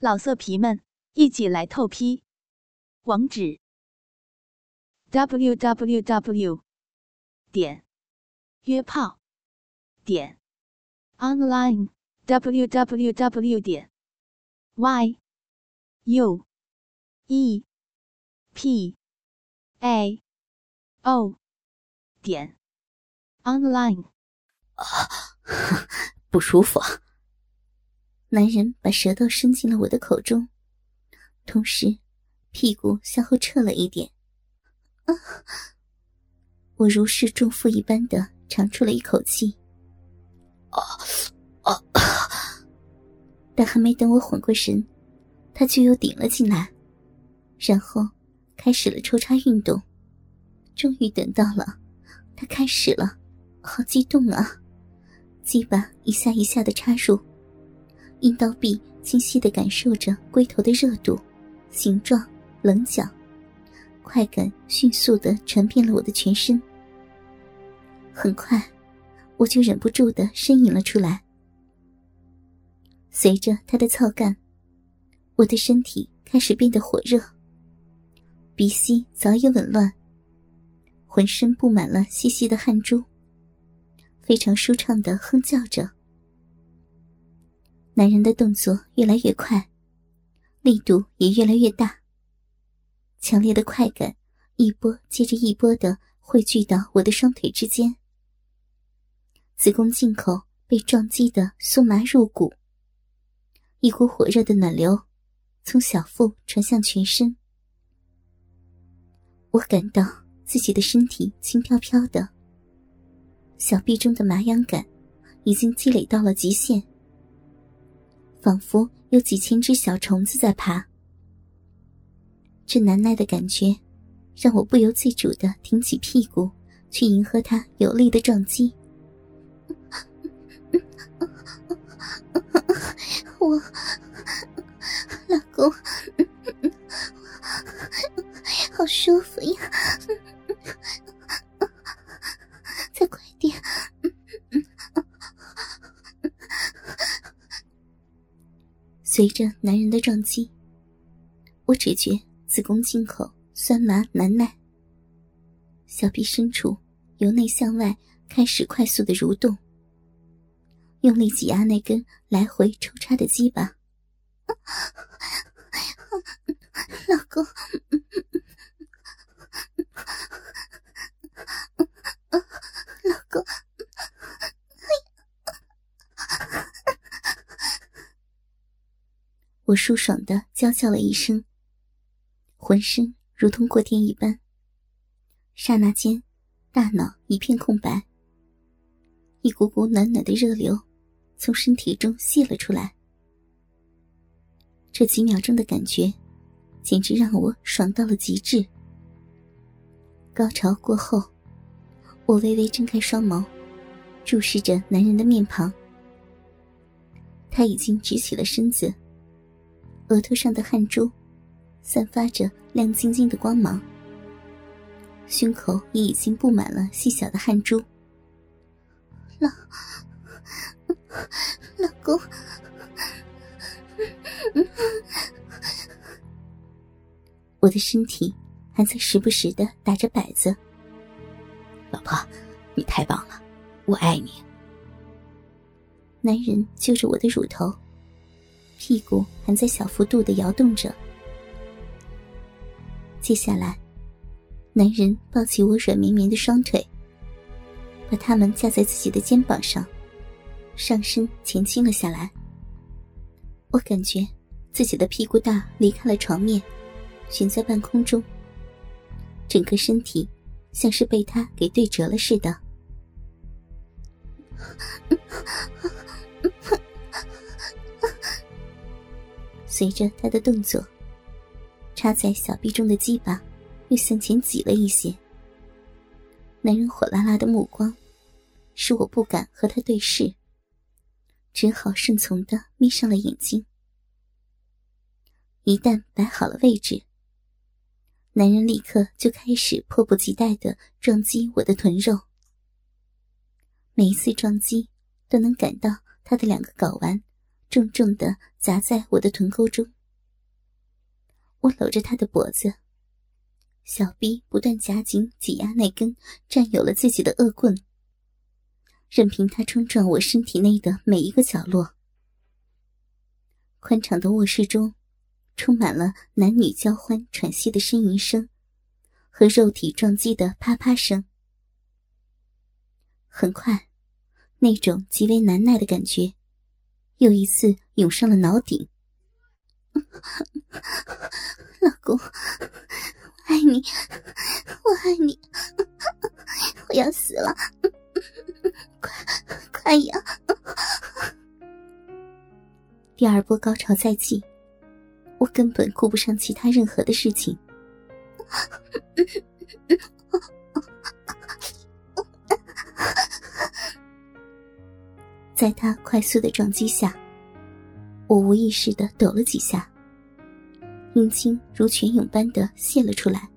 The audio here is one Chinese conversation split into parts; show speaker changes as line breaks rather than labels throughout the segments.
老色皮们，一起来透批！网址：w w w 点约炮点 online w w w 点 y u e p a o 点 online。
啊，不舒服。男人把舌头伸进了我的口中，同时屁股向后撤了一点。啊！我如释重负一般的长出了一口气。啊啊！但还没等我缓过神，他就又顶了进来，然后开始了抽插运动。终于等到了，他开始了，好激动啊！鸡巴一下一下的插入。阴道壁清晰的感受着龟头的热度、形状、棱角，快感迅速的传遍了我的全身。很快，我就忍不住的呻吟了出来。随着他的操干，我的身体开始变得火热，鼻息早已紊乱，浑身布满了细细的汗珠，非常舒畅的哼叫着。男人的动作越来越快，力度也越来越大。强烈的快感一波接着一波的汇聚到我的双腿之间，子宫颈口被撞击的酥麻入骨，一股火热的暖流从小腹传向全身。我感到自己的身体轻飘飘的，小臂中的麻痒感已经积累到了极限。仿佛有几千只小虫子在爬，这难耐的感觉让我不由自主的挺起屁股，去迎合他有力的撞击。我老公，好舒服呀！随着男人的撞击，我只觉子宫进口酸麻难耐，小臂深处由内向外开始快速的蠕动，用力挤压那根来回抽插的鸡巴。老公，我舒爽的娇叫了一声，浑身如同过电一般。刹那间，大脑一片空白，一股股暖暖的热流从身体中泄了出来。这几秒钟的感觉，简直让我爽到了极致。高潮过后，我微微睁开双眸，注视着男人的面庞。他已经直起了身子。额头上的汗珠，散发着亮晶晶的光芒。胸口也已经布满了细小的汗珠。老老公，我的身体还在时不时的打着摆子。
老婆，你太棒了，我爱你。
男人揪着我的乳头。屁股还在小幅度的摇动着。接下来，男人抱起我软绵绵的双腿，把他们架在自己的肩膀上，上身前倾了下来。我感觉自己的屁股大离开了床面，悬在半空中，整个身体像是被他给对折了似的。随着他的动作，插在小臂中的鸡巴又向前挤了一些。男人火辣辣的目光，使我不敢和他对视，只好顺从的眯上了眼睛。一旦摆好了位置，男人立刻就开始迫不及待的撞击我的臀肉。每一次撞击，都能感到他的两个睾丸重重的砸在我的臀沟中。我搂着他的脖子，小臂不断夹紧挤压那根占有了自己的恶棍，任凭他冲撞我身体内的每一个角落。宽敞的卧室中，充满了男女交欢、喘息的呻吟声，和肉体撞击的啪啪声。很快，那种极为难耐的感觉，又一次涌上了脑顶。老公，我爱你，我爱你，我要死了！快快呀！第二波高潮在即，我根本顾不上其他任何的事情。在他快速的撞击下，我无意识的抖了几下，阴茎如泉涌般的泄了出来，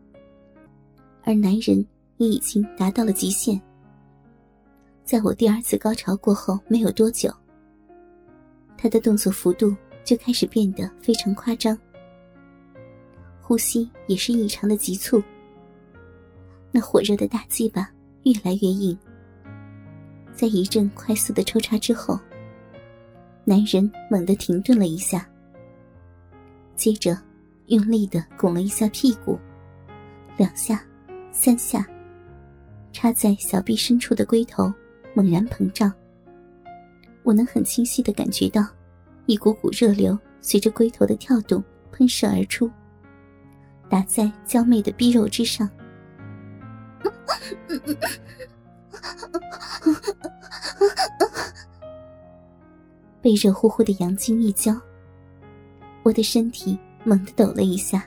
而男人也已经达到了极限。在我第二次高潮过后没有多久，他的动作幅度就开始变得非常夸张，呼吸也是异常的急促，那火热的大鸡巴越来越硬。在一阵快速的抽插之后，男人猛地停顿了一下，接着用力的拱了一下屁股，两下，三下，插在小臂深处的龟头猛然膨胀。我能很清晰的感觉到，一股股热流随着龟头的跳动喷射而出，打在娇媚的逼肉之上。被热乎乎的阳精一浇，我的身体猛地抖了一下，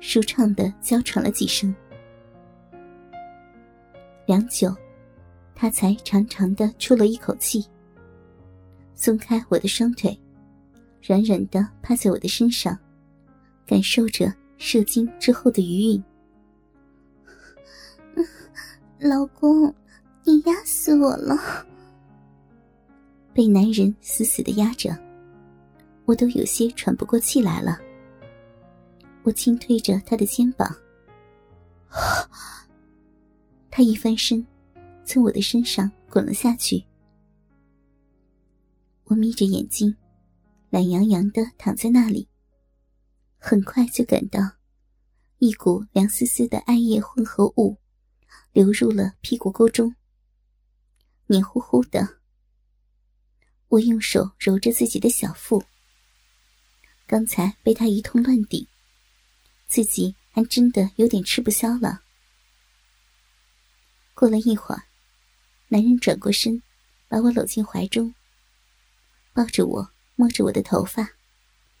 舒畅的娇喘了几声。良久，他才长长的出了一口气，松开我的双腿，软软的趴在我的身上，感受着射精之后的余韵。老公，你压死我了！被男人死死的压着，我都有些喘不过气来了。我轻推着他的肩膀，他一翻身，从我的身上滚了下去。我眯着眼睛，懒洋洋的躺在那里，很快就感到一股凉丝丝的艾叶混合物。流入了屁股沟中，黏糊糊的。我用手揉着自己的小腹，刚才被他一通乱顶，自己还真的有点吃不消了。过了一会儿，男人转过身，把我搂进怀中，抱着我，摸着我的头发：“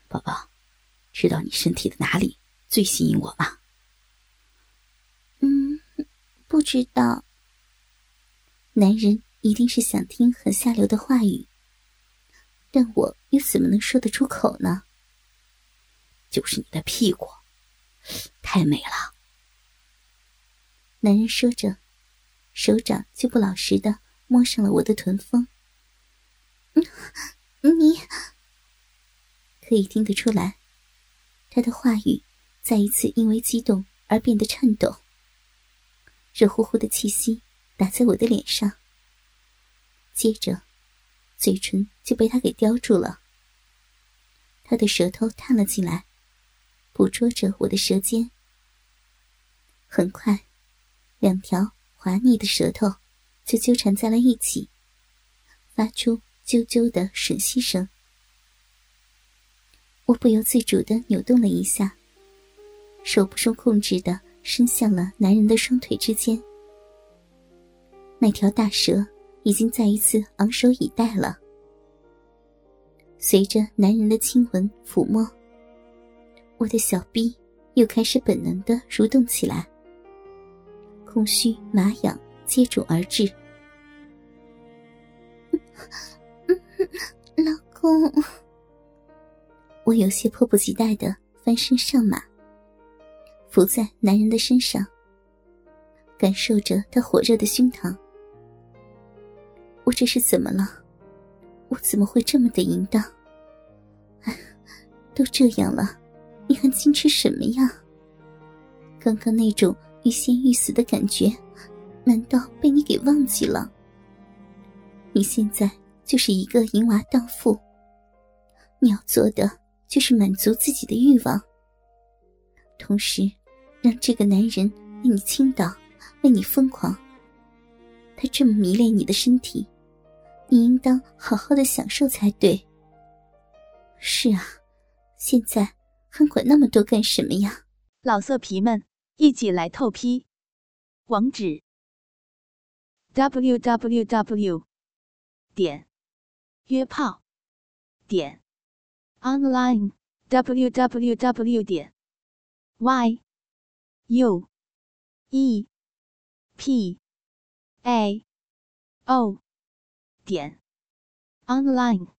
宝宝，知道你身体的哪里最吸引我吗？”
不知道。男人一定是想听很下流的话语，但我又怎么能说得出口呢？
就是你的屁股，太美了。
男人说着，手掌就不老实的摸上了我的臀峰。你可以听得出来，他的话语再一次因为激动而变得颤抖。热乎乎的气息打在我的脸上，接着，嘴唇就被他给叼住了。他的舌头探了进来，捕捉着我的舌尖。很快，两条滑腻的舌头就纠缠在了一起，发出啾啾的吮吸声。我不由自主的扭动了一下，手不受控制的。伸向了男人的双腿之间，那条大蛇已经再一次昂首以待了。随着男人的亲吻抚摸，我的小臂又开始本能的蠕动起来，空虚麻痒接踵而至。老公，我有些迫不及待的翻身上马。伏在男人的身上，感受着他火热的胸膛。我这是怎么了？我怎么会这么的淫荡？都这样了，你还矜持什么呀？刚刚那种欲仙欲死的感觉，难道被你给忘记了？你现在就是一个淫娃荡妇，你要做的就是满足自己的欲望，同时让这个男人为你倾倒，为你疯狂。他这么迷恋你的身体，你应当好好的享受才对。是啊，现在还管那么多干什么呀？
老色皮们，一起来透批！网址：w w w 点约炮点 online w w w 点 y u e p a o 点 online。